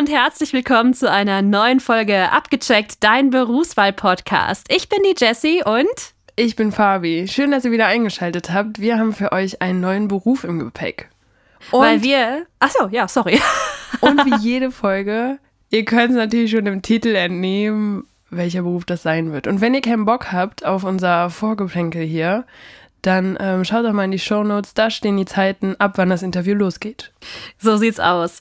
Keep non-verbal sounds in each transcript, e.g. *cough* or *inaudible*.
und herzlich willkommen zu einer neuen Folge Abgecheckt, dein Berufswahl-Podcast. Ich bin die Jessie und ich bin Fabi. Schön, dass ihr wieder eingeschaltet habt. Wir haben für euch einen neuen Beruf im Gepäck. Und Weil wir. Achso, ja, sorry. *laughs* Und wie jede Folge, ihr könnt es natürlich schon im Titel entnehmen, welcher Beruf das sein wird. Und wenn ihr keinen Bock habt auf unser Vorgeplänkel hier, dann ähm, schaut doch mal in die Show Notes. Da stehen die Zeiten, ab wann das Interview losgeht. So sieht's aus.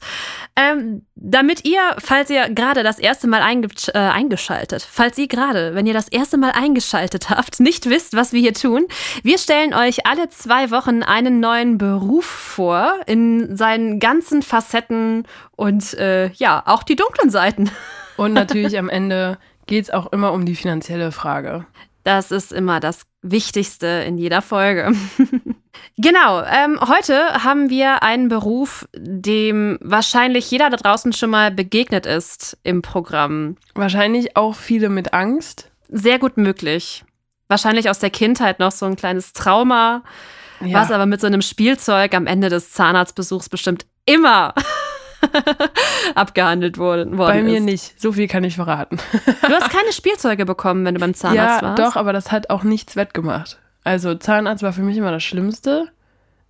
Ähm, damit ihr, falls ihr gerade das erste Mal äh, eingeschaltet, falls ihr gerade, wenn ihr das erste Mal eingeschaltet habt, *laughs* nicht wisst, was wir hier tun, wir stellen euch alle zwei Wochen einen neuen Beruf vor in seinen ganzen Facetten und äh, ja, auch die dunklen Seiten. Und *laughs* natürlich am Ende geht es auch immer um die finanzielle Frage. Das ist immer das Wichtigste in jeder Folge. *laughs* genau, ähm, heute haben wir einen Beruf, dem wahrscheinlich jeder da draußen schon mal begegnet ist im Programm. Wahrscheinlich auch viele mit Angst. Sehr gut möglich. Wahrscheinlich aus der Kindheit noch so ein kleines Trauma, ja. was aber mit so einem Spielzeug am Ende des Zahnarztbesuchs bestimmt immer *laughs* abgehandelt worden, worden Bei mir ist. nicht. So viel kann ich verraten. du hast *laughs* keine Spielzeuge bekommen, wenn du beim Zahnarzt ja, warst? Ja, doch, aber das hat auch nichts wettgemacht. Also Zahnarzt war für mich immer das Schlimmste.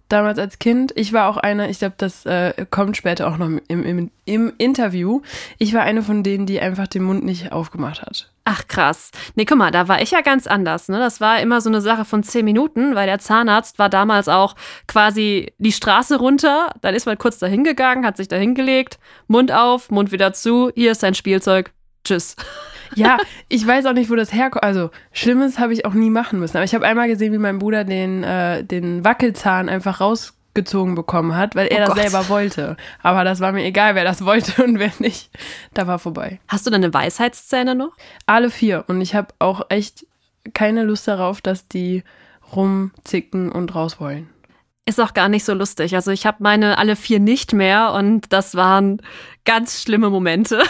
Damals als Kind. Ich war auch eine, ich glaube, das äh, kommt später auch noch im, im, im Interview. Ich war eine von denen, die einfach den Mund nicht aufgemacht hat. Ach krass. Nee, guck mal, da war ich ja ganz anders. Ne? Das war immer so eine Sache von zehn Minuten, weil der Zahnarzt war damals auch quasi die Straße runter. Dann ist man kurz dahin gegangen, hat sich da hingelegt, Mund auf, Mund wieder zu. Hier ist dein Spielzeug. Tschüss. Ja, ich weiß auch nicht, wo das herkommt. Also, Schlimmes habe ich auch nie machen müssen. Aber ich habe einmal gesehen, wie mein Bruder den, äh, den Wackelzahn einfach raus gezogen bekommen hat, weil er oh das Gott. selber wollte. Aber das war mir egal, wer das *laughs* wollte und wer nicht. Da war vorbei. Hast du deine Weisheitszähne noch? Alle vier. Und ich habe auch echt keine Lust darauf, dass die rumzicken und raus wollen. Ist auch gar nicht so lustig. Also ich habe meine alle vier nicht mehr und das waren ganz schlimme Momente.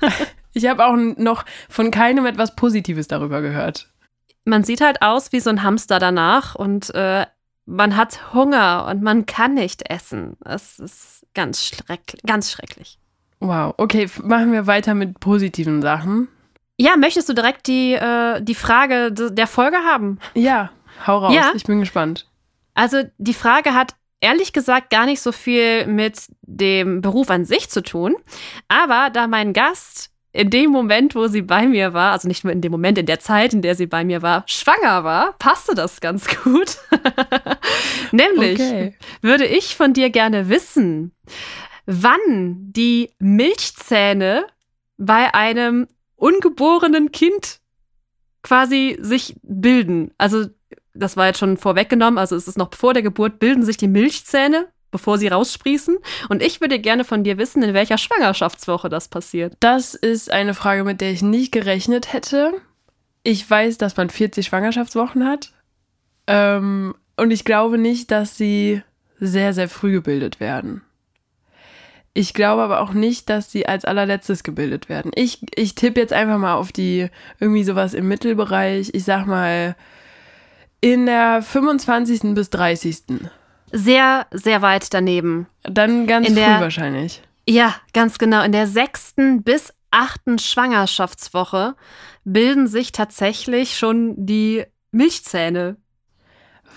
*laughs* ich habe auch noch von keinem etwas Positives darüber gehört. Man sieht halt aus wie so ein Hamster danach und äh, man hat Hunger und man kann nicht essen. Es ist ganz, schrecklich, ganz schrecklich. Wow, okay, machen wir weiter mit positiven Sachen. Ja, möchtest du direkt die, äh, die Frage der Folge haben? Ja, hau raus, ja. ich bin gespannt. Also die Frage hat ehrlich gesagt gar nicht so viel mit dem Beruf an sich zu tun, aber da mein Gast in dem Moment, wo sie bei mir war, also nicht nur in dem Moment, in der Zeit, in der sie bei mir war, schwanger war, passte das ganz *laughs* gut. Nämlich okay. würde ich von dir gerne wissen, wann die Milchzähne bei einem ungeborenen Kind quasi sich bilden. Also das war jetzt schon vorweggenommen, also es ist noch vor der Geburt, bilden sich die Milchzähne bevor sie raussprießen. Und ich würde gerne von dir wissen, in welcher Schwangerschaftswoche das passiert. Das ist eine Frage, mit der ich nicht gerechnet hätte. Ich weiß, dass man 40 Schwangerschaftswochen hat. Ähm, und ich glaube nicht, dass sie sehr, sehr früh gebildet werden. Ich glaube aber auch nicht, dass sie als allerletztes gebildet werden. Ich, ich tippe jetzt einfach mal auf die irgendwie sowas im Mittelbereich. Ich sag mal in der 25. bis 30 sehr, sehr weit daneben. Dann ganz in früh der, wahrscheinlich. Ja, ganz genau. In der sechsten bis achten Schwangerschaftswoche bilden sich tatsächlich schon die Milchzähne.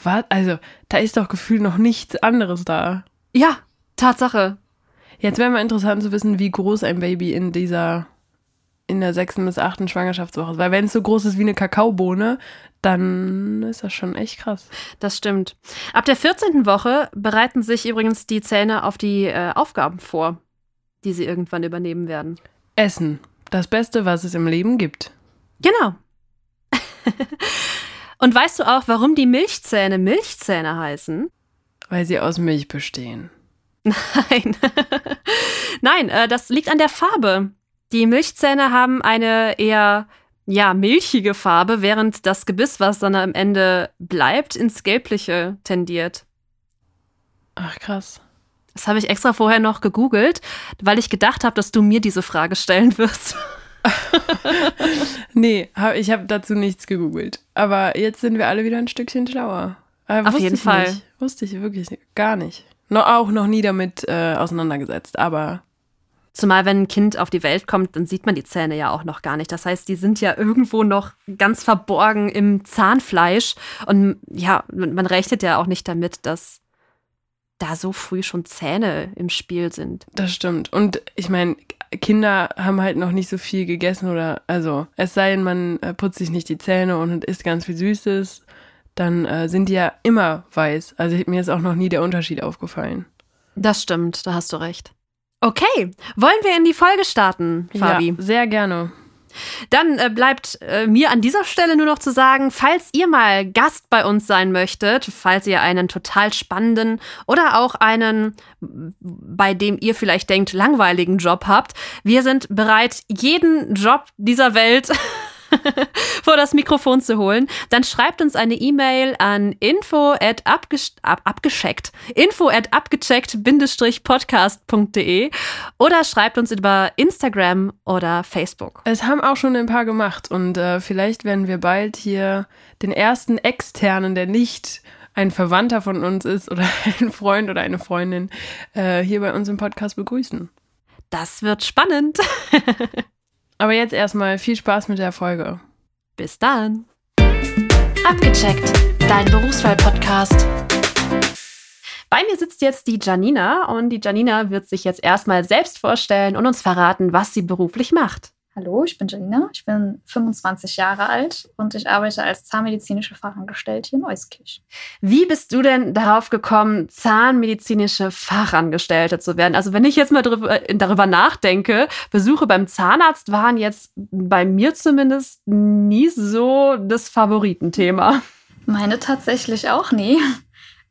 Was? Also, da ist doch gefühlt noch nichts anderes da. Ja, Tatsache. Jetzt wäre mal interessant zu wissen, wie groß ein Baby in dieser in der sechsten bis achten Schwangerschaftswoche. Weil wenn es so groß ist wie eine Kakaobohne, dann ist das schon echt krass. Das stimmt. Ab der 14. Woche bereiten sich übrigens die Zähne auf die äh, Aufgaben vor, die sie irgendwann übernehmen werden. Essen. Das Beste, was es im Leben gibt. Genau. *laughs* Und weißt du auch, warum die Milchzähne Milchzähne heißen? Weil sie aus Milch bestehen. Nein. *laughs* Nein, äh, das liegt an der Farbe. Die Milchzähne haben eine eher ja, milchige Farbe, während das Gebiss, was dann am Ende bleibt, ins Gelbliche tendiert. Ach, krass. Das habe ich extra vorher noch gegoogelt, weil ich gedacht habe, dass du mir diese Frage stellen wirst. *laughs* nee, hab, ich habe dazu nichts gegoogelt. Aber jetzt sind wir alle wieder ein Stückchen schlauer. Aber Auf jeden Fall. Nicht. Wusste ich wirklich gar nicht. No, auch noch nie damit äh, auseinandergesetzt, aber Zumal wenn ein Kind auf die Welt kommt, dann sieht man die Zähne ja auch noch gar nicht. Das heißt, die sind ja irgendwo noch ganz verborgen im Zahnfleisch. Und ja, man rechnet ja auch nicht damit, dass da so früh schon Zähne im Spiel sind. Das stimmt. Und ich meine, Kinder haben halt noch nicht so viel gegessen oder, also, es sei denn, man äh, putzt sich nicht die Zähne und isst ganz viel Süßes, dann äh, sind die ja immer weiß. Also mir ist auch noch nie der Unterschied aufgefallen. Das stimmt, da hast du recht. Okay, wollen wir in die Folge starten, Fabi? Ja, sehr gerne. Dann äh, bleibt äh, mir an dieser Stelle nur noch zu sagen, falls ihr mal Gast bei uns sein möchtet, falls ihr einen total spannenden oder auch einen, bei dem ihr vielleicht denkt, langweiligen Job habt, wir sind bereit, jeden Job dieser Welt *laughs* vor das Mikrofon zu holen, dann schreibt uns eine E-Mail an info at abgescheckt, info at abgecheckt-podcast.de oder schreibt uns über Instagram oder Facebook. Es haben auch schon ein paar gemacht und äh, vielleicht werden wir bald hier den ersten externen, der nicht ein Verwandter von uns ist oder *laughs* ein Freund oder eine Freundin, äh, hier bei uns im Podcast begrüßen. Das wird spannend. *laughs* Aber jetzt erstmal viel Spaß mit der Folge. Bis dann. Abgecheckt, dein Berufswahl-Podcast. Bei mir sitzt jetzt die Janina und die Janina wird sich jetzt erstmal selbst vorstellen und uns verraten, was sie beruflich macht. Hallo, ich bin Janina, ich bin 25 Jahre alt und ich arbeite als zahnmedizinische Fachangestellte in Euskirch. Wie bist du denn darauf gekommen, zahnmedizinische Fachangestellte zu werden? Also wenn ich jetzt mal darüber, darüber nachdenke, Besuche beim Zahnarzt waren jetzt bei mir zumindest nie so das Favoritenthema. Meine tatsächlich auch nie.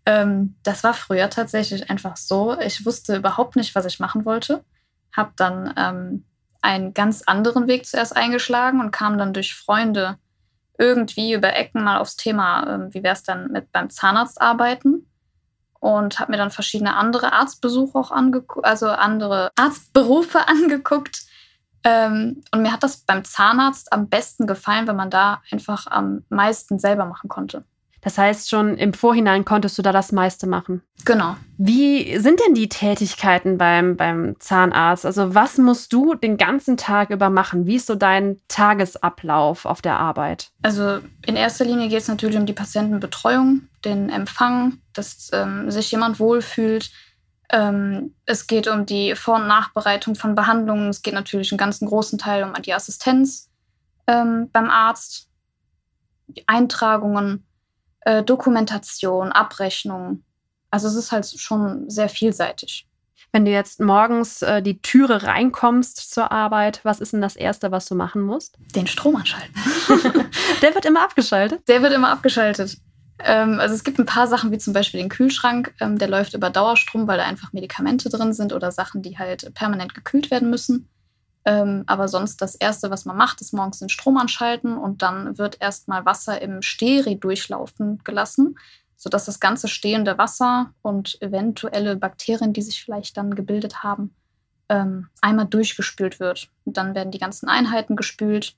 Ähm, das war früher tatsächlich einfach so. Ich wusste überhaupt nicht, was ich machen wollte. Hab dann ähm, einen ganz anderen Weg zuerst eingeschlagen und kam dann durch Freunde irgendwie über Ecken mal aufs Thema, ähm, wie wäre es dann mit beim Zahnarzt arbeiten und habe mir dann verschiedene andere Arztbesuche auch angeguckt, also andere Arztberufe *laughs* angeguckt. Ähm, und mir hat das beim Zahnarzt am besten gefallen, wenn man da einfach am meisten selber machen konnte. Das heißt, schon im Vorhinein konntest du da das meiste machen. Genau. Wie sind denn die Tätigkeiten beim, beim Zahnarzt? Also was musst du den ganzen Tag über machen? Wie ist so dein Tagesablauf auf der Arbeit? Also in erster Linie geht es natürlich um die Patientenbetreuung, den Empfang, dass ähm, sich jemand wohlfühlt. Ähm, es geht um die Vor- und Nachbereitung von Behandlungen. Es geht natürlich einen ganzen großen Teil um die Assistenz ähm, beim Arzt, die Eintragungen äh, Dokumentation, Abrechnung. Also es ist halt schon sehr vielseitig. Wenn du jetzt morgens äh, die Türe reinkommst zur Arbeit, was ist denn das Erste, was du machen musst? Den Strom anschalten. *laughs* Der wird immer abgeschaltet? Der wird immer abgeschaltet. Ähm, also es gibt ein paar Sachen, wie zum Beispiel den Kühlschrank, ähm, der läuft über Dauerstrom, weil da einfach Medikamente drin sind oder Sachen, die halt permanent gekühlt werden müssen. Ähm, aber sonst das Erste, was man macht, ist morgens den Strom anschalten und dann wird erstmal Wasser im Steri durchlaufen gelassen, sodass das ganze stehende Wasser und eventuelle Bakterien, die sich vielleicht dann gebildet haben, ähm, einmal durchgespült wird. Und dann werden die ganzen Einheiten gespült.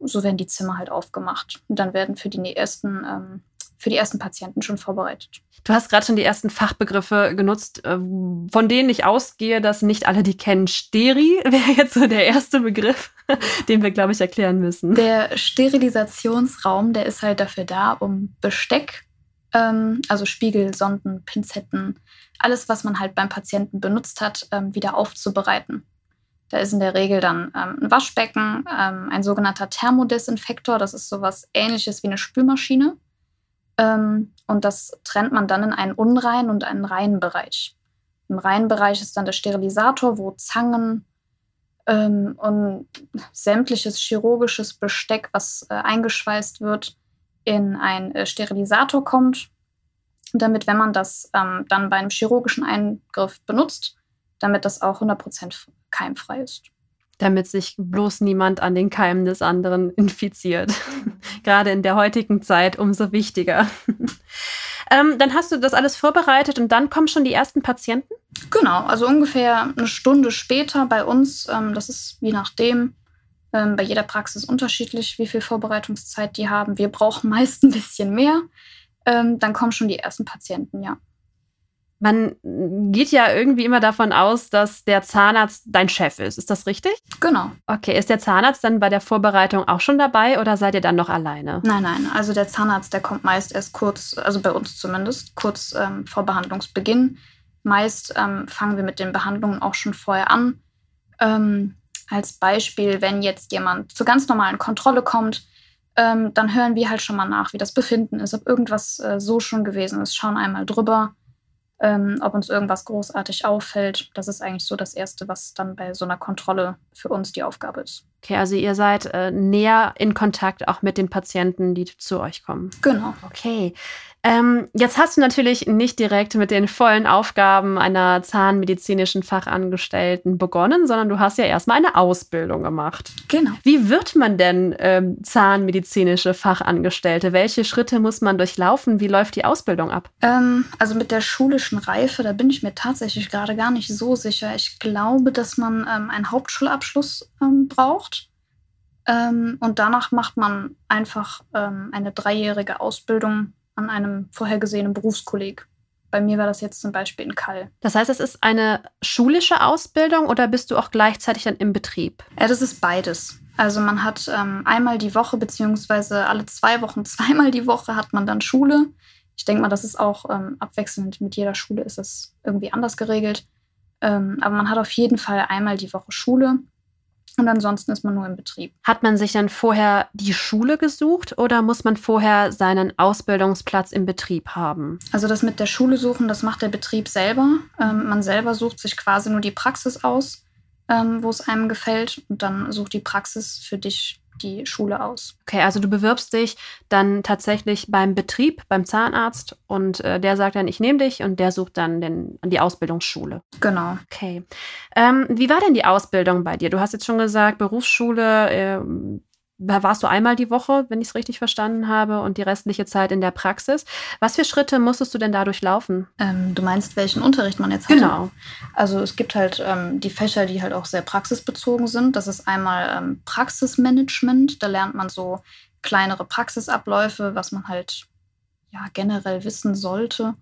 So werden die Zimmer halt aufgemacht. Und dann werden für die ersten ähm, für die ersten Patienten schon vorbereitet. Du hast gerade schon die ersten Fachbegriffe genutzt, äh, von denen ich ausgehe, dass nicht alle die kennen. Steri *laughs* wäre jetzt so der erste Begriff, *laughs* den wir, glaube ich, erklären müssen. Der Sterilisationsraum, der ist halt dafür da, um Besteck, ähm, also Spiegel, Sonden, Pinzetten, alles, was man halt beim Patienten benutzt hat, ähm, wieder aufzubereiten. Da ist in der Regel dann ähm, ein Waschbecken, ähm, ein sogenannter Thermodesinfektor. Das ist sowas ähnliches wie eine Spülmaschine. Ähm, und das trennt man dann in einen unreinen und einen reinen Bereich. Im reinen Bereich ist dann der Sterilisator, wo Zangen ähm, und sämtliches chirurgisches Besteck, was äh, eingeschweißt wird, in einen äh, Sterilisator kommt, damit, wenn man das ähm, dann bei einem chirurgischen Eingriff benutzt, damit das auch 100% keimfrei ist damit sich bloß niemand an den Keimen des anderen *laughs* infiziert. *laughs* Gerade in der heutigen Zeit umso wichtiger. *laughs* ähm, dann hast du das alles vorbereitet und dann kommen schon die ersten Patienten? Genau, also ungefähr eine Stunde später bei uns. Ähm, das ist je nachdem ähm, bei jeder Praxis unterschiedlich, wie viel Vorbereitungszeit die haben. Wir brauchen meist ein bisschen mehr. Ähm, dann kommen schon die ersten Patienten, ja. Man geht ja irgendwie immer davon aus, dass der Zahnarzt dein Chef ist. Ist das richtig? Genau. Okay, ist der Zahnarzt dann bei der Vorbereitung auch schon dabei oder seid ihr dann noch alleine? Nein, nein. Also der Zahnarzt, der kommt meist erst kurz, also bei uns zumindest, kurz ähm, vor Behandlungsbeginn. Meist ähm, fangen wir mit den Behandlungen auch schon vorher an. Ähm, als Beispiel, wenn jetzt jemand zur ganz normalen Kontrolle kommt, ähm, dann hören wir halt schon mal nach, wie das Befinden ist, ob irgendwas äh, so schon gewesen ist, schauen einmal drüber ähm, ob uns irgendwas großartig auffällt. Das ist eigentlich so das Erste, was dann bei so einer Kontrolle für uns die Aufgabe ist. Okay, also ihr seid äh, näher in Kontakt auch mit den Patienten, die zu euch kommen. Genau. Okay. Ähm, jetzt hast du natürlich nicht direkt mit den vollen Aufgaben einer zahnmedizinischen Fachangestellten begonnen, sondern du hast ja erstmal eine Ausbildung gemacht. Genau. Wie wird man denn ähm, zahnmedizinische Fachangestellte? Welche Schritte muss man durchlaufen? Wie läuft die Ausbildung ab? Ähm, also mit der schulischen Reife, da bin ich mir tatsächlich gerade gar nicht so sicher. Ich glaube, dass man ähm, einen Hauptschulabschluss ähm, braucht. Ähm, und danach macht man einfach ähm, eine dreijährige Ausbildung an einem vorhergesehenen Berufskolleg. Bei mir war das jetzt zum Beispiel in Kall. Das heißt, es ist eine schulische Ausbildung oder bist du auch gleichzeitig dann im Betrieb? Ja, das ist beides. Also man hat ähm, einmal die Woche beziehungsweise alle zwei Wochen *laughs* zweimal die Woche hat man dann Schule. Ich denke mal, das ist auch ähm, abwechselnd. Mit jeder Schule ist es irgendwie anders geregelt. Ähm, aber man hat auf jeden Fall einmal die Woche Schule. Und ansonsten ist man nur im Betrieb. Hat man sich dann vorher die Schule gesucht oder muss man vorher seinen Ausbildungsplatz im Betrieb haben? Also das mit der Schule suchen, das macht der Betrieb selber. Ähm, man selber sucht sich quasi nur die Praxis aus, ähm, wo es einem gefällt. Und dann sucht die Praxis für dich die Schule aus. Okay, also du bewirbst dich dann tatsächlich beim Betrieb, beim Zahnarzt und äh, der sagt dann, ich nehme dich und der sucht dann den, die Ausbildungsschule. Genau. Okay. Ähm, wie war denn die Ausbildung bei dir? Du hast jetzt schon gesagt, Berufsschule, äh, da warst du einmal die Woche, wenn ich es richtig verstanden habe, und die restliche Zeit in der Praxis. Was für Schritte musstest du denn dadurch laufen? Ähm, du meinst, welchen Unterricht man jetzt hat? Genau. Also es gibt halt ähm, die Fächer, die halt auch sehr praxisbezogen sind. Das ist einmal ähm, Praxismanagement. Da lernt man so kleinere Praxisabläufe, was man halt ja generell wissen sollte.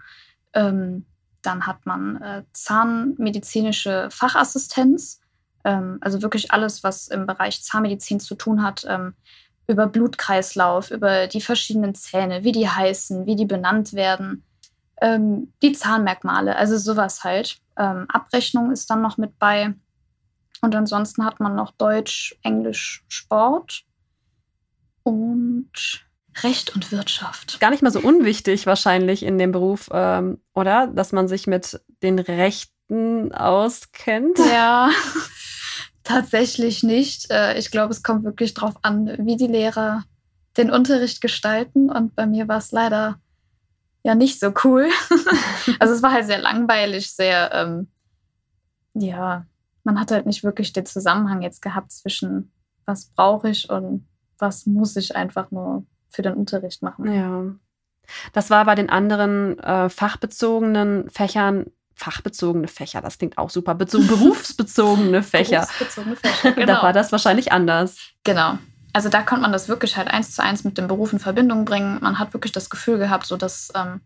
Ähm, dann hat man äh, zahnmedizinische Fachassistenz also wirklich alles, was im Bereich Zahnmedizin zu tun hat, ähm, über Blutkreislauf, über die verschiedenen Zähne, wie die heißen, wie die benannt werden, ähm, die Zahnmerkmale, also sowas halt. Ähm, Abrechnung ist dann noch mit bei. Und ansonsten hat man noch Deutsch, Englisch, Sport und Recht und Wirtschaft. Gar nicht mal so unwichtig wahrscheinlich in dem Beruf, ähm, oder? Dass man sich mit den Rechten auskennt. Ja, *laughs* Tatsächlich nicht. Äh, ich glaube, es kommt wirklich darauf an, wie die Lehrer den Unterricht gestalten. Und bei mir war es leider ja nicht so cool. *laughs* also es war halt sehr langweilig, sehr, ähm, ja, man hat halt nicht wirklich den Zusammenhang jetzt gehabt zwischen, was brauche ich und was muss ich einfach nur für den Unterricht machen. Ja. Das war bei den anderen äh, fachbezogenen Fächern fachbezogene Fächer, das klingt auch super, Bezo berufsbezogene *laughs* Fächer. berufsbezogene Fächer, *laughs* genau. Da war das wahrscheinlich anders. Genau. Also da konnte man das wirklich halt eins zu eins mit dem Beruf in Verbindung bringen. Man hat wirklich das Gefühl gehabt, so dass, ähm,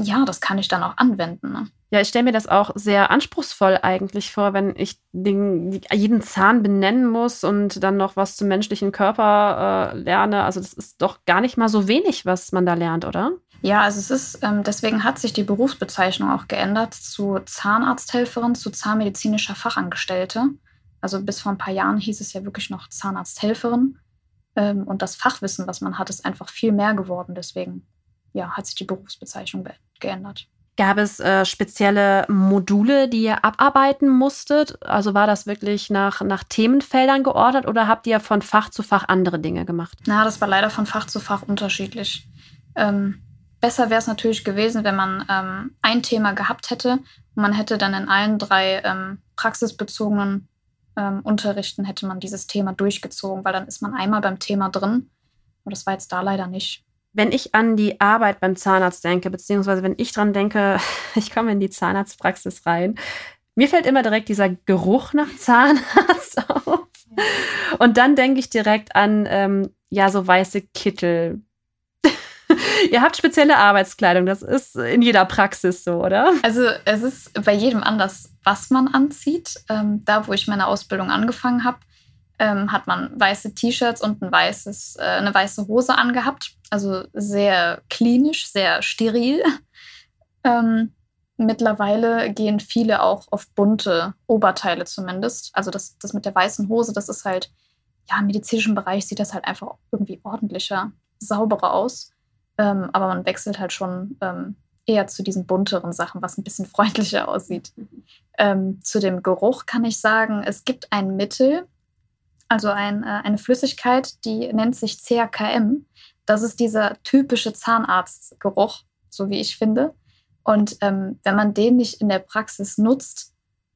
ja, das kann ich dann auch anwenden. Ne? Ja, ich stelle mir das auch sehr anspruchsvoll eigentlich vor, wenn ich den, jeden Zahn benennen muss und dann noch was zum menschlichen Körper äh, lerne. Also das ist doch gar nicht mal so wenig, was man da lernt, oder? Ja, also es ist, ähm, deswegen hat sich die Berufsbezeichnung auch geändert zu Zahnarzthelferin, zu zahnmedizinischer Fachangestellte. Also bis vor ein paar Jahren hieß es ja wirklich noch Zahnarzthelferin. Ähm, und das Fachwissen, was man hat, ist einfach viel mehr geworden. Deswegen ja, hat sich die Berufsbezeichnung geändert. Gab es äh, spezielle Module, die ihr abarbeiten musstet? Also war das wirklich nach, nach Themenfeldern geordnet oder habt ihr von Fach zu Fach andere Dinge gemacht? Na, das war leider von Fach zu Fach unterschiedlich. Ähm, Besser wäre es natürlich gewesen, wenn man ähm, ein Thema gehabt hätte und man hätte dann in allen drei ähm, praxisbezogenen ähm, Unterrichten hätte man dieses Thema durchgezogen, weil dann ist man einmal beim Thema drin. Und das war jetzt da leider nicht. Wenn ich an die Arbeit beim Zahnarzt denke, beziehungsweise wenn ich dran denke, *laughs* ich komme in die Zahnarztpraxis rein, mir fällt immer direkt dieser Geruch nach Zahnarzt *laughs* auf. Und dann denke ich direkt an, ähm, ja, so weiße Kittel, *laughs* Ihr habt spezielle Arbeitskleidung, das ist in jeder Praxis so, oder? Also es ist bei jedem anders, was man anzieht. Ähm, da, wo ich meine Ausbildung angefangen habe, ähm, hat man weiße T-Shirts und ein weißes, äh, eine weiße Hose angehabt. Also sehr klinisch, sehr steril. *laughs* Ähm, mittlerweile gehen viele auch auf bunte Oberteile zumindest. Also das, das mit der weißen Hose, das ist halt, ja, im medizinischen Bereich sieht das halt einfach irgendwie ordentlicher, sauberer aus. Ähm, aber man wechselt halt schon ähm, eher zu diesen bunteren Sachen, was ein bisschen *laughs* freundlicher aussieht. Ähm, zu dem Geruch kann ich sagen, es gibt ein Mittel, also ein, äh, eine Flüssigkeit, die nennt sich CAKM. Das ist dieser typische Zahnarztgeruch, so wie ich finde. Und ähm, wenn man den nicht in der Praxis nutzt,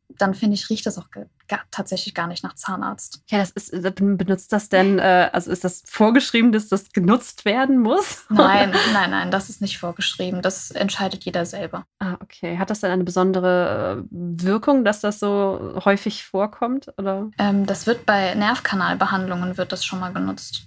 dann finde ich, riecht das auch gar, tatsächlich gar nicht nach Zahnarzt. Ja, das ist, äh, benutzt das denn, äh, also ist das vorgeschrieben, dass das genutzt werden muss? *laughs* Nein, nein, nein, das ist nicht vorgeschrieben. Das entscheidet jeder selber. Ah, okay. Hat das denn eine besondere äh, Wirkung, dass das so häufig vorkommt? Oder? Ähm, das wird bei Nervkanalbehandlungen wird das schon mal genutzt.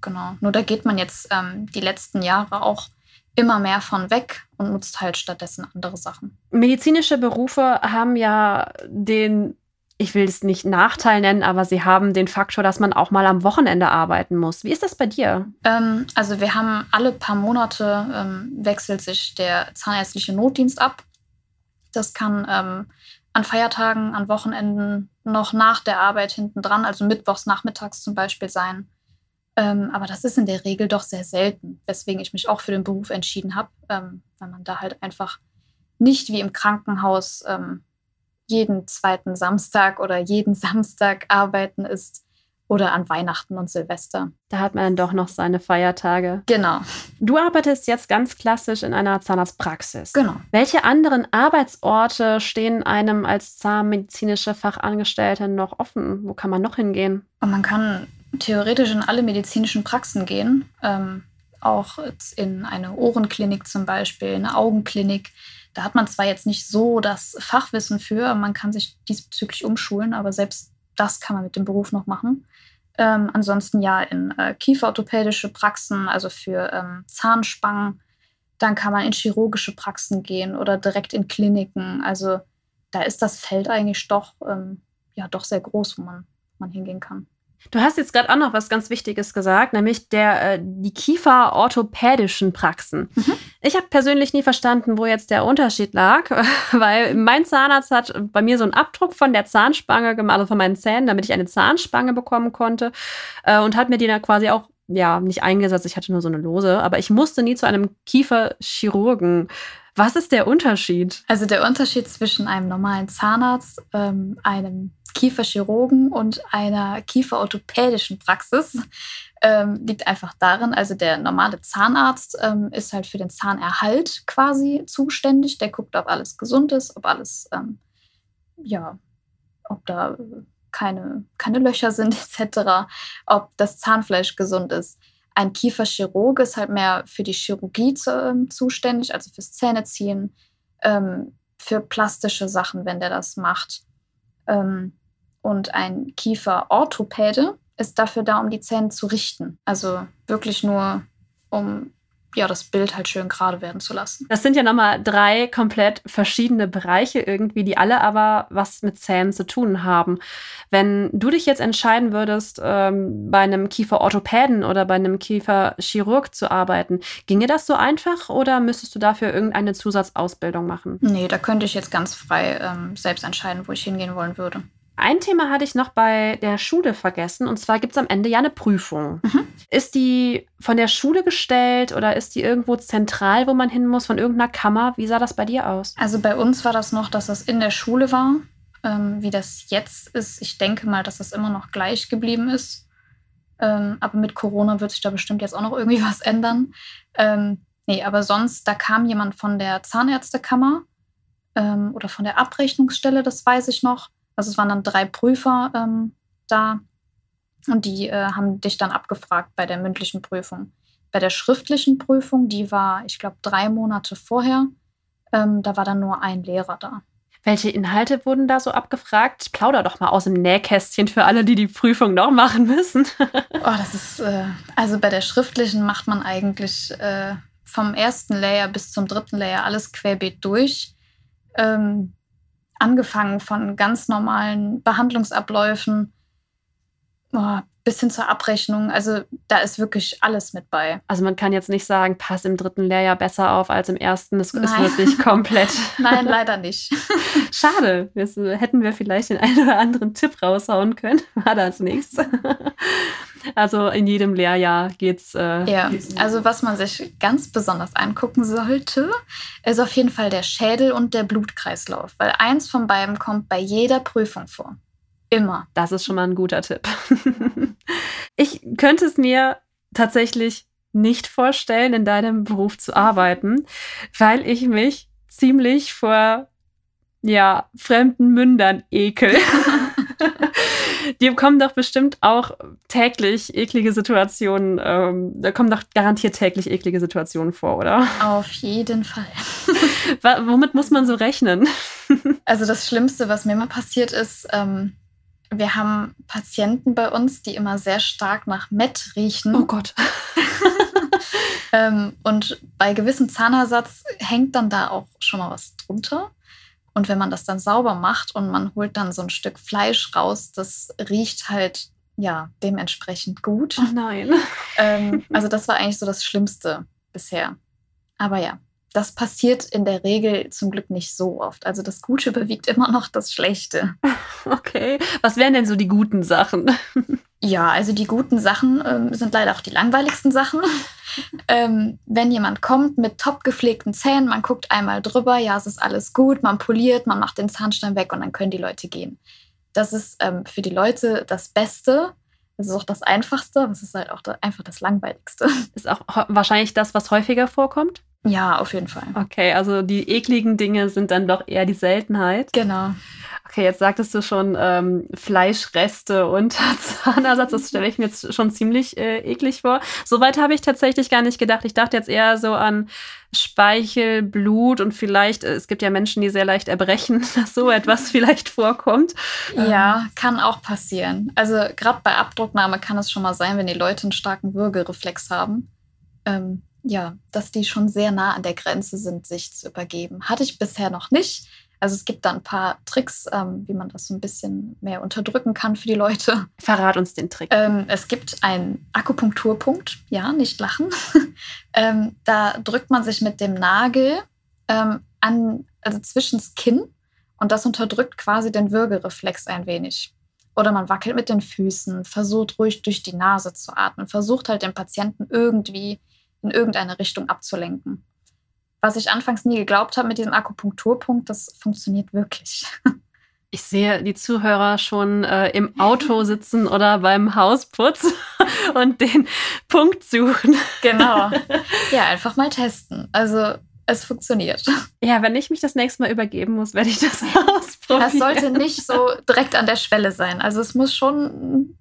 Genau. Nur da geht man jetzt ähm, die letzten Jahre auch immer mehr von weg und nutzt halt stattdessen andere Sachen. Medizinische Berufe haben ja den, ich will es nicht Nachteil nennen, aber sie haben den Faktor, dass man auch mal am Wochenende arbeiten muss. Wie ist das bei dir? Ähm, also wir haben alle paar Monate ähm, wechselt sich der zahnärztliche Notdienst ab. Das kann ähm, an Feiertagen, an Wochenenden, noch nach der Arbeit hinten dran, also mittwochs nachmittags zum Beispiel sein. Ähm, aber das ist in der Regel doch sehr selten, weswegen ich mich auch für den Beruf entschieden habe, ähm, weil man da halt einfach nicht wie im Krankenhaus ähm, jeden zweiten Samstag oder jeden *laughs* Samstag arbeiten ist oder an Weihnachten und Silvester. Da hat man dann doch noch seine Feiertage. Genau. Du arbeitest jetzt ganz klassisch in einer Zahnarztpraxis. Genau. Welche anderen Arbeitsorte stehen einem als zahnmedizinische Fachangestellte noch offen? Wo kann man noch hingehen? Und man kann theoretisch in alle medizinischen Praxen gehen, ähm, auch in eine Ohrenklinik zum Beispiel, eine Augenklinik. Da hat man zwar jetzt nicht so das Fachwissen für, man kann sich diesbezüglich umschulen, aber selbst das kann man mit dem Beruf noch machen. Ähm, ansonsten ja in äh, kieferorthopädische Praxen, also für ähm, Zahnspangen. Dann kann man in chirurgische Praxen gehen oder direkt in Kliniken. Also da ist das Feld eigentlich doch, ähm, ja, doch sehr groß, wo man, man hingehen kann. Du hast jetzt gerade auch noch was ganz Wichtiges gesagt, nämlich der, äh, die Kieferorthopädischen Praxen. Mhm. Ich habe persönlich nie verstanden, wo jetzt der Unterschied lag, *laughs* weil mein Zahnarzt hat bei mir so einen Abdruck von der Zahnspange gemacht, also von meinen Zähnen, damit ich eine Zahnspange bekommen konnte äh, und hat mir die dann quasi auch ja, nicht eingesetzt, ich hatte nur so eine Lose, aber ich musste nie zu einem Kieferchirurgen. Was ist der Unterschied? Also der Unterschied zwischen einem normalen Zahnarzt, ähm, einem Kieferchirurgen und einer kieferorthopädischen Praxis ähm, liegt einfach darin, also der normale Zahnarzt ähm, ist halt für den Zahnerhalt quasi zuständig. Der guckt, ob alles gesund ist, ob alles, ähm, ja, ob da keine, keine Löcher sind *laughs* etc., ob das Zahnfleisch gesund ist. Ein Kieferchirurg ist halt mehr für die Chirurgie zu, ähm, zuständig, also fürs Zähneziehen, ähm, für plastische Sachen, wenn der das macht. Ähm, und ein Kieferorthopäde ist dafür da, um die Zähne zu richten. Also wirklich nur, um ja, das Bild halt schön gerade werden zu lassen. Das sind ja nochmal drei komplett verschiedene Bereiche irgendwie, die alle aber was mit Zähnen zu tun haben. Wenn du dich jetzt entscheiden würdest, ähm, bei einem Kieferorthopäden oder bei einem Kieferchirurg zu arbeiten, ginge das so einfach oder müsstest du dafür irgendeine Zusatzausbildung machen? Nee, da könnte ich jetzt ganz frei ähm, selbst entscheiden, wo ich hingehen wollen würde. Ein Thema hatte ich noch bei der Schule vergessen und zwar gibt es am Ende ja eine Prüfung. Mhm. Ist die von der Schule gestellt oder ist die irgendwo zentral, wo man hin muss, von irgendeiner Kammer? Wie sah das bei dir aus? Also bei uns war das noch, dass das in der Schule war. Ähm, wie das jetzt ist, ich denke mal, dass das immer noch gleich geblieben ist. Ähm, aber mit Corona wird sich da bestimmt jetzt auch noch irgendwie *laughs* was ändern. Ähm, nee, aber sonst, da kam jemand von der Zahnärztekammer ähm, oder von der Abrechnungsstelle, das weiß ich noch also es waren dann drei Prüfer ähm, da und die äh, haben dich dann abgefragt bei der mündlichen Prüfung. Bei der schriftlichen Prüfung, die war, ich glaube, drei Monate vorher, ähm, da war dann nur ein Lehrer da. Welche Inhalte wurden da so abgefragt? Plauder doch mal aus dem Nähkästchen für alle, die die Prüfung noch machen müssen. *laughs* oh, das ist, äh, also bei der schriftlichen macht man eigentlich äh, vom ersten Layer bis zum dritten Layer alles querbeet durch. Ähm, angefangen von ganz normalen Behandlungsabläufen oh, bis hin zur Abrechnung. Also da ist wirklich alles mit bei. Also man kann jetzt nicht sagen, pass im dritten Lehrjahr besser auf als im ersten. Das Nein. ist wirklich komplett. *laughs* Nein, leider nicht. *laughs* Schade. Das, hätten wir vielleicht den einen oder anderen Tipp raushauen können. War da als nächstes. Also in jedem Lehrjahr geht's. Äh, ja, also was man sich ganz besonders angucken sollte, ist auf jeden Fall der Schädel und der Blutkreislauf, weil eins von beiden kommt bei jeder Prüfung vor. Immer. Das ist schon mal ein guter Tipp. *laughs* ich könnte es mir tatsächlich nicht vorstellen, in deinem Beruf zu arbeiten, weil ich mich ziemlich vor ja, fremden Mündern ekel. *laughs* Die kommen doch bestimmt auch täglich eklige Situationen, ähm, da kommen doch garantiert täglich eklige Situationen vor, oder? Auf jeden Fall. *laughs* Womit muss man so rechnen? *laughs* Also das Schlimmste, was mir immer passiert ist, ähm, wir haben Patienten bei uns, die immer sehr stark nach Met riechen. Oh Gott. *laughs* ähm, und bei gewissem Zahnersatz hängt dann da auch schon mal was drunter. Und wenn man das dann sauber macht und man holt dann so ein Stück Fleisch raus, das riecht halt ja dementsprechend gut. Oh nein. Ähm, *laughs* also das war eigentlich so das Schlimmste bisher. Aber ja, das passiert in der Regel zum Glück nicht so oft. Also das Gute *laughs* überwiegt immer noch das Schlechte. *laughs* Okay. Was wären denn so die guten Sachen? Ja, also die guten Sachen ähm, sind leider auch die langweiligsten Sachen. *laughs* ähm, wenn jemand kommt mit top gepflegten Zähnen, man guckt einmal drüber, ja, es ist alles gut, man poliert, man macht den Zahnstein weg und dann können die Leute gehen. Das ist ähm, für die Leute das Beste. Das ist auch das Einfachste, aber es ist halt auch da, einfach das Langweiligste. *laughs* Ist auch wahrscheinlich das, was häufiger vorkommt? Ja, auf jeden Fall. Okay, also die ekligen Dinge sind dann doch eher die Seltenheit. Genau. Okay, jetzt sagtest du schon ähm, Fleischreste und *laughs* Zahnersatz. Das stelle ich mir jetzt schon ziemlich äh, eklig vor. Soweit habe ich tatsächlich gar nicht gedacht. Ich dachte jetzt eher so an Speichel, Blut und vielleicht, äh, es gibt ja Menschen, die sehr leicht erbrechen, *laughs* dass so etwas *laughs* vielleicht vorkommt. Ja, kann auch passieren. Also gerade bei Abdrucknahme kann es schon mal sein, wenn die Leute einen starken Würgereflex haben. Ähm, ja, dass die schon sehr nah an der Grenze sind, sich zu übergeben. Hatte ich bisher noch nicht. Also es gibt da ein paar Tricks, ähm, wie man das so ein bisschen mehr unterdrücken kann für die Leute. Verrat uns den Trick. Ähm, es gibt einen Akupunkturpunkt, ja, nicht lachen. *laughs* ähm, da drückt man sich mit dem Nagel ähm, an, also zwischen das Kinn und das unterdrückt quasi den Würgereflex ein wenig. Oder man wackelt mit den Füßen, versucht ruhig durch die Nase zu atmen, versucht halt den Patienten irgendwie in irgendeine Richtung abzulenken was ich anfangs nie geglaubt habe mit diesem Akupunkturpunkt, das funktioniert wirklich. *laughs* Ich sehe die Zuhörer schon äh, im *laughs* Auto sitzen oder beim Hausputz *laughs* und den Punkt suchen. Genau. Ja, einfach mal testen. Also es funktioniert. Ja, wenn ich mich das nächste Mal übergeben muss, werde ich das ausprobieren. Das sollte nicht so direkt an der Schwelle sein. Also es muss schon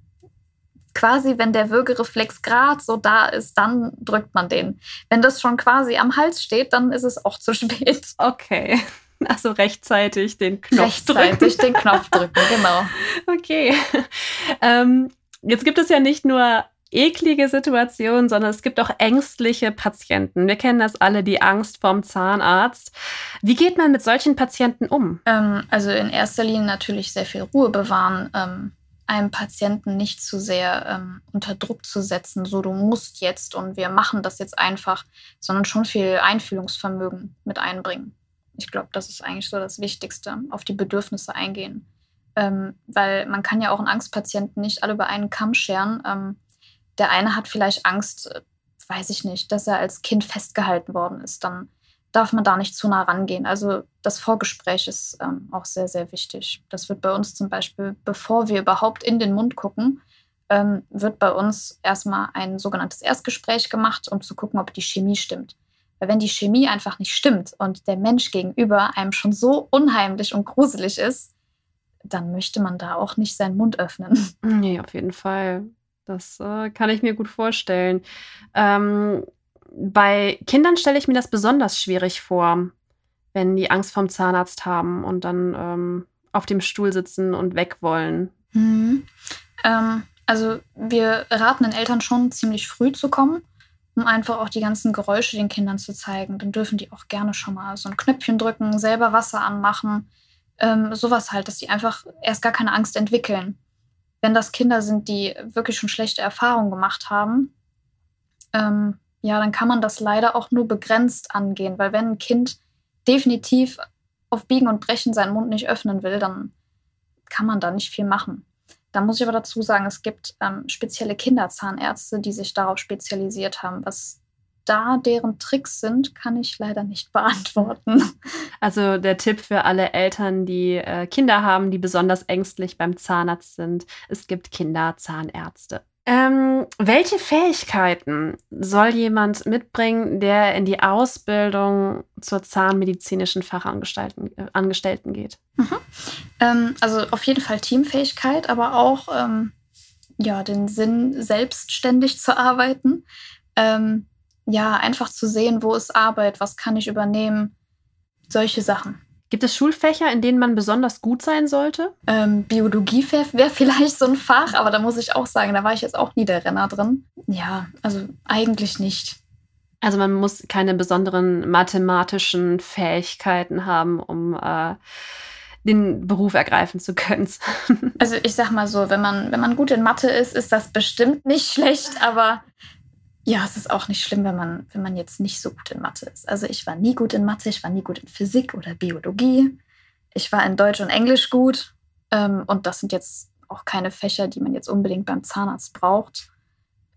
quasi, wenn der Würgereflex gerade so da ist, dann drückt man den. Wenn das schon quasi am Hals steht, dann ist es auch zu *laughs* spät. Okay. Also rechtzeitig den Knopf rechtzeitig drücken. den Knopf drücken, genau. *laughs* Okay. Ähm, jetzt gibt es ja nicht nur eklige Situationen, sondern es gibt auch ängstliche Patienten. Wir kennen das alle, die Angst vorm Zahnarzt. Wie geht man mit solchen Patienten um? Ähm, also in erster Linie natürlich sehr viel Ruhe bewahren. Ähm, einem Patienten nicht zu sehr ähm, unter Druck zu setzen, so du musst jetzt und wir machen das jetzt einfach, sondern schon viel Einfühlungsvermögen mit einbringen. Ich glaube, das ist eigentlich so das Wichtigste, auf die Bedürfnisse eingehen. Ähm, weil man kann ja auch einen Angstpatienten nicht alle über einen Kamm scheren. Ähm, der eine hat vielleicht Angst, äh, weiß ich nicht, dass er als Kind festgehalten worden ist. Dann darf man da nicht zu nah rangehen. Also das Vorgespräch ist ähm, auch sehr, sehr wichtig. Das wird bei uns zum Beispiel, bevor wir überhaupt in den Mund gucken, ähm, wird bei uns erstmal ein sogenanntes Erstgespräch gemacht, um zu gucken, ob die Chemie stimmt. Weil wenn die Chemie einfach nicht stimmt und der Mensch gegenüber einem schon so unheimlich und gruselig ist, dann möchte man da auch nicht seinen Mund öffnen. Nee, auf jeden Fall. Das äh, kann ich mir gut vorstellen. Ähm, bei Kindern stelle ich mir das besonders schwierig vor, wenn die Angst vom Zahnarzt haben und dann ähm, auf dem Stuhl sitzen und weg wollen. Mhm. Ähm, also wir raten den Eltern schon ziemlich früh zu kommen, um einfach auch die ganzen Geräusche den Kindern zu zeigen. Dann dürfen die auch gerne schon mal so ein Knöpfchen drücken, selber Wasser anmachen. Ähm, sowas halt, dass die einfach erst gar keine Angst entwickeln. Wenn das Kinder sind, die wirklich schon schlechte Erfahrungen gemacht haben, ähm, ja, dann kann man das leider auch nur begrenzt angehen, weil wenn ein Kind definitiv auf Biegen und Brechen seinen Mund nicht öffnen will, dann kann man da nicht viel machen. Da muss ich aber dazu sagen, es gibt ähm, spezielle Kinderzahnärzte, die sich darauf spezialisiert haben. Was da deren Tricks sind, kann ich leider nicht *laughs* beantworten. Also der Tipp für alle Eltern, die äh, Kinder haben, die besonders ängstlich beim Zahnarzt sind, es gibt Kinderzahnärzte. Ähm, welche Fähigkeiten soll jemand mitbringen, der in die Ausbildung zur zahnmedizinischen Fachangestellten äh, geht? Mhm. Ähm, also auf jeden Fall Teamfähigkeit, aber auch ähm, ja, den Sinn, selbstständig zu arbeiten. Ähm, ja, einfach zu sehen, wo ist Arbeit, was kann ich übernehmen, solche Sachen. Gibt es Schulfächer, in denen man besonders gut sein sollte? Ähm, Biologie wäre vielleicht so ein Fach, aber da muss ich auch sagen, da war ich jetzt auch nie der Renner drin. Ja, also eigentlich nicht. Also man muss keine besonderen mathematischen Fähigkeiten haben, um äh, den Beruf ergreifen zu können. *laughs* also ich sag mal so, wenn man, wenn man gut in Mathe ist, ist das bestimmt nicht schlecht, aber ja, es ist auch nicht schlimm, wenn man, wenn man jetzt nicht so gut in Mathe ist. Also ich war nie gut in Mathe, ich war nie gut in Physik oder Biologie. Ich war in Deutsch und Englisch gut. Ähm, und das sind jetzt auch keine Fächer, die man jetzt unbedingt beim Zahnarzt braucht.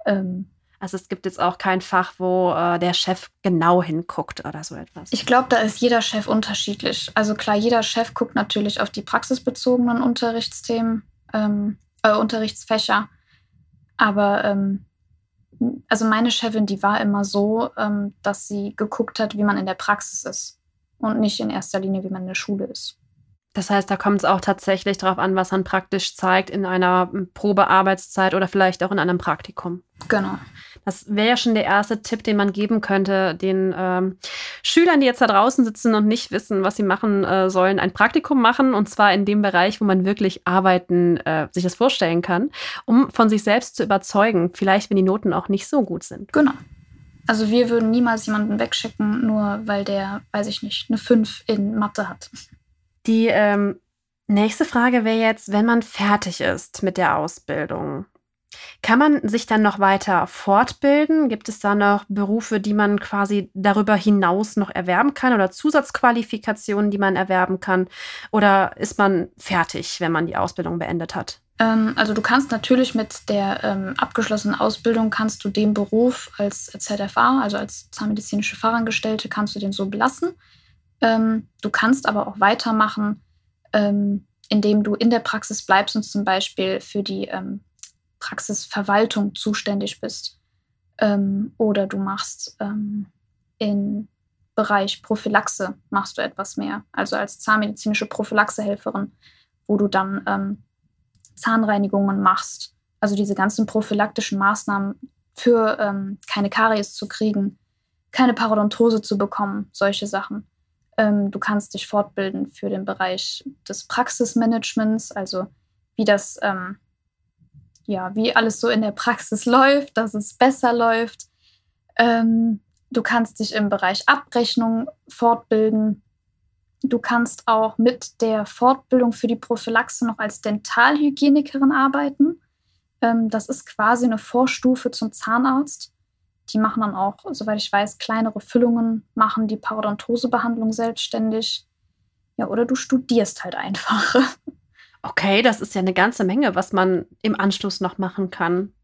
Ähm, also es gibt jetzt auch kein Fach, wo äh, der Chef genau hinguckt oder so etwas. Ich glaube, da ist jeder Chef unterschiedlich. Also klar, jeder Chef guckt natürlich auf die praxisbezogenen Unterrichtsthemen, ähm, äh, Unterrichtsfächer. Aber ähm, also meine Chefin, die war immer so, ähm, dass sie geguckt hat, wie man in der Praxis ist und nicht in erster Linie, wie man in der Schule ist. Das heißt, da kommt es auch tatsächlich darauf an, was man praktisch zeigt in einer Probearbeitszeit oder vielleicht auch in einem Praktikum. Genau. Das wäre ja schon der erste Tipp, den man geben könnte, den ähm, Schülern, die jetzt da draußen sitzen und nicht wissen, was sie machen äh, sollen, ein Praktikum machen und zwar in dem Bereich, wo man wirklich arbeiten, äh, sich das vorstellen kann, um von sich selbst zu überzeugen, vielleicht wenn die Noten auch nicht so gut sind. Genau. Also wir würden niemals jemanden wegschicken, nur weil der, weiß ich nicht, eine 5 in Mathe hat. Die ähm, nächste Frage wäre jetzt, wenn man fertig ist mit der Ausbildung, kann man sich dann noch weiter fortbilden? Gibt es da noch Berufe, die man quasi darüber hinaus noch erwerben kann oder Zusatzqualifikationen, die man erwerben kann? Oder ist man fertig, wenn man die Ausbildung beendet hat? Ähm, also du kannst natürlich mit der ähm, abgeschlossenen Ausbildung kannst du den Beruf als ZFA, also als zahnmedizinische Fachangestellte, kannst du den so belassen. Ähm, du kannst aber auch weitermachen, ähm, indem du in der Praxis bleibst und zum Beispiel für die ähm, Praxisverwaltung zuständig bist. Ähm, oder du machst ähm, im Bereich Prophylaxe machst du etwas mehr, also als zahnmedizinische Prophylaxehelferin, wo du dann ähm, Zahnreinigungen machst, also diese ganzen prophylaktischen Maßnahmen für ähm, keine Karies zu kriegen, keine Parodontose zu bekommen, solche Sachen. Ähm, du kannst dich fortbilden für den Bereich des Praxismanagements, also wie das ähm, ja, wie alles so in der Praxis *laughs* läuft, dass es besser läuft. Ähm, du kannst dich im Bereich Abrechnung fortbilden. Du kannst auch mit der Fortbildung für die Prophylaxe noch als Dentalhygienikerin arbeiten. Ähm, das ist quasi eine Vorstufe zum Zahnarzt. Die machen dann auch, soweit ich weiß, kleinere Füllungen, machen die Parodontosebehandlung selbstständig. Ja, oder du studierst halt einfach. *laughs* Okay, das ist ja eine ganze Menge, was man im Anschluss noch machen kann.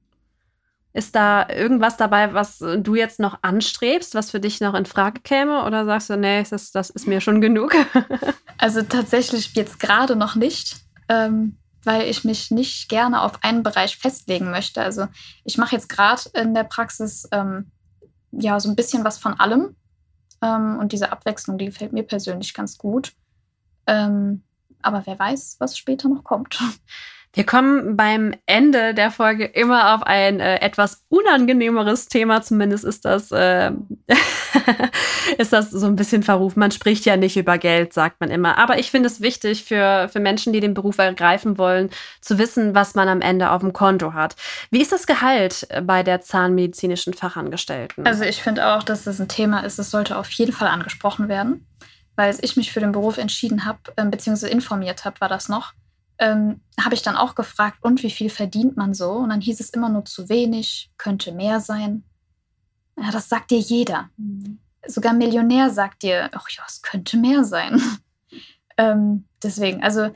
Ist da irgendwas dabei, was du jetzt noch anstrebst, was für dich noch in Frage käme? Oder sagst du, nee, das, das ist mir schon genug? *laughs* also tatsächlich jetzt gerade noch nicht, ähm, weil ich mich nicht gerne auf einen Bereich festlegen möchte. Also ich mache jetzt gerade in der Praxis ähm, ja so ein bisschen was von allem. Ähm, und diese Abwechslung, die gefällt mir persönlich ganz gut. Ähm, aber wer weiß, was später noch kommt. *laughs* Wir kommen beim Ende der Folge immer auf ein äh, etwas unangenehmeres Thema. Zumindest ist das, äh, *laughs* ist das so ein bisschen verrufen. Man spricht ja nicht über Geld, sagt man immer. Aber ich finde es wichtig für, für Menschen, die den Beruf ergreifen wollen, zu wissen, was man am Ende auf dem Konto hat. Wie ist das Gehalt bei der zahnmedizinischen Fachangestellten? Also ich finde auch, dass das ein Thema ist, das sollte auf jeden Fall angesprochen werden. Weil ich mich für den Beruf entschieden habe, äh, beziehungsweise informiert habe, war das noch ähm, habe ich dann auch gefragt, und wie viel verdient man so? Und dann hieß es immer nur zu wenig, könnte mehr sein. Ja, das sagt dir jeder. Mhm. Sogar Millionär sagt dir, ach ja, es könnte mehr sein. *laughs* ähm, deswegen, also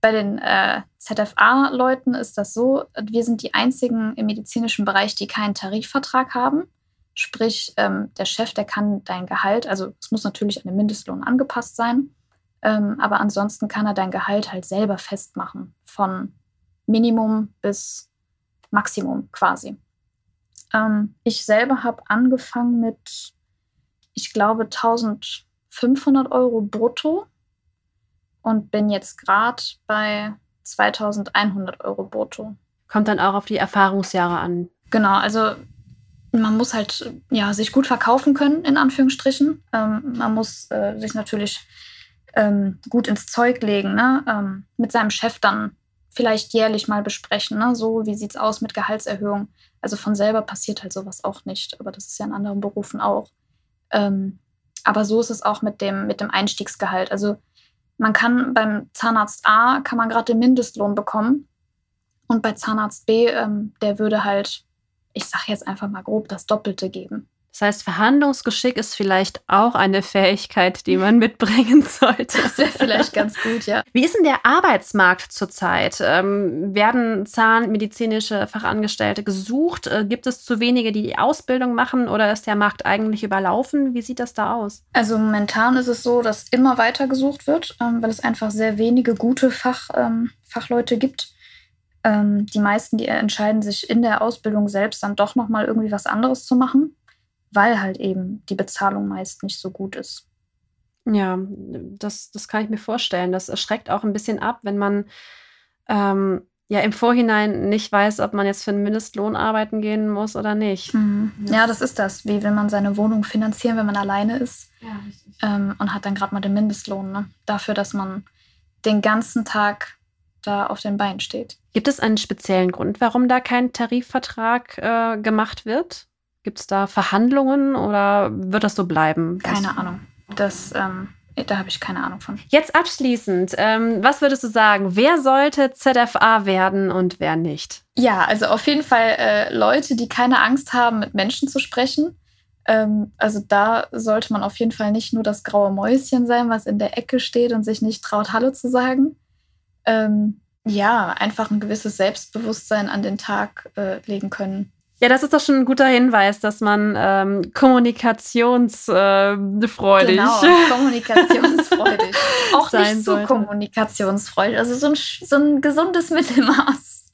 bei den äh, ZFA-Leuten ist das so, wir sind die einzigen im medizinischen Bereich, die keinen Tarifvertrag haben. Sprich, ähm, der Chef, der kann dein Gehalt, also es muss natürlich an den Mindestlohn angepasst sein, ähm, aber ansonsten kann er dein Gehalt halt selber festmachen, von Minimum bis Maximum quasi. Ähm, ich selber habe angefangen mit, ich glaube, 1500 Euro brutto und bin jetzt gerade bei 2100 Euro brutto. Kommt dann auch auf die Erfahrungsjahre an. Genau, also man muss halt ja, sich gut verkaufen können, in Anführungsstrichen. Ähm, man muss äh, sich natürlich ähm, gut ins Zeug legen, ne? Ähm, mit seinem Chef dann vielleicht jährlich mal besprechen, ne? so wie sieht es aus mit Gehaltserhöhung. Also von selber passiert halt sowas auch nicht, aber das ist ja in anderen Berufen auch. Ähm, aber so ist es auch mit dem, mit dem Einstiegsgehalt. Also man kann beim Zahnarzt A, kann man gerade den Mindestlohn bekommen und bei Zahnarzt B, ähm, der würde halt, ich sage jetzt einfach mal grob, das Doppelte geben. Das heißt, Verhandlungsgeschick ist vielleicht auch eine Fähigkeit, die man mitbringen *laughs* sollte. Das wäre vielleicht ganz gut, ja. Wie ist denn der Arbeitsmarkt zurzeit? Ähm, werden zahnmedizinische Fachangestellte gesucht? Äh, gibt es zu wenige, die die Ausbildung machen oder ist der Markt eigentlich überlaufen? Wie sieht das da aus? Also momentan ist es so, dass immer weiter gesucht wird, ähm, weil es einfach sehr wenige gute Fach, ähm, Fachleute gibt. Ähm, die meisten, die entscheiden sich in der Ausbildung selbst dann doch nochmal irgendwie was anderes zu machen weil halt eben die Bezahlung meist nicht so gut ist. Ja, das, das kann ich mir vorstellen. Das erschreckt auch ein bisschen ab, wenn man ähm, ja im Vorhinein nicht weiß, ob man jetzt für einen Mindestlohn arbeiten gehen muss oder nicht. Mhm. Ja, das ist das. Wie will man seine Wohnung finanzieren, wenn man alleine ist ja, ähm, und hat dann gerade mal den Mindestlohn ne? dafür, dass man den ganzen Tag da auf den Beinen steht. Gibt es einen speziellen Grund, warum da kein Tarifvertrag äh, gemacht wird? Gibt es da Verhandlungen oder wird das so bleiben? Keine was? Ahnung. Das, ähm, da habe ich keine Ahnung von. Jetzt abschließend, ähm, was würdest du sagen? Wer sollte ZFA werden und wer nicht? Ja, also auf jeden Fall äh, Leute, die keine Angst haben, mit Menschen zu sprechen. Ähm, also da sollte man auf jeden Fall nicht nur das graue Mäuschen sein, was in der Ecke steht und sich nicht traut, Hallo zu sagen. Ähm, ja, einfach ein gewisses Selbstbewusstsein an den Tag äh, legen können. Ja, das ist doch schon ein guter Hinweis, dass man ähm, kommunikationsfreudig. Äh, genau, *laughs* kommunikationsfreudig. Auch nicht so kommunikationsfreudig. Also so ein, so ein gesundes Mittelmaß.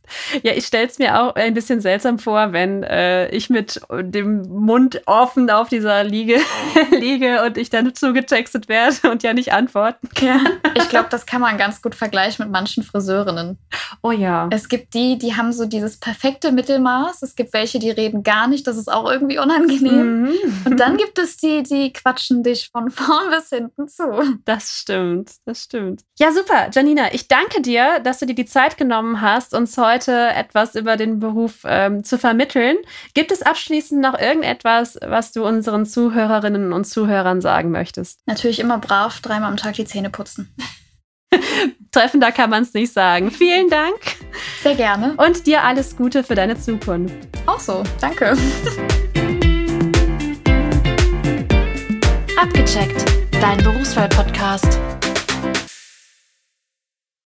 Ja, ich stelle es mir auch ein bisschen seltsam vor, wenn äh, ich mit dem Mund offen auf dieser Liege *laughs* liege und ich dann zugetextet werde und ja nicht antworten kann. Ich glaube, das kann man ganz gut vergleichen mit manchen Friseurinnen. Oh ja. Es gibt die, die haben so dieses perfekte Mittelmaß. Es gibt welche, die reden gar nicht. Das ist auch irgendwie unangenehm. Mhm. Und dann *laughs* gibt es die, die quatschen dich von vorn bis hinten zu. Das stimmt, das stimmt. Ja, super. Janina, ich danke dir, dass du dir die Zeit genommen hast, uns heute Leute etwas über den Beruf ähm, zu vermitteln. Gibt es abschließend noch irgendetwas, was du unseren Zuhörerinnen und Zuhörern sagen möchtest? Natürlich immer brav dreimal am Tag die Zähne putzen. *laughs* Treffender kann man es nicht sagen. Vielen Dank. Sehr gerne. Und dir alles Gute für deine Zukunft. Auch so. Danke. Abgecheckt. Dein Berufswahl-Podcast.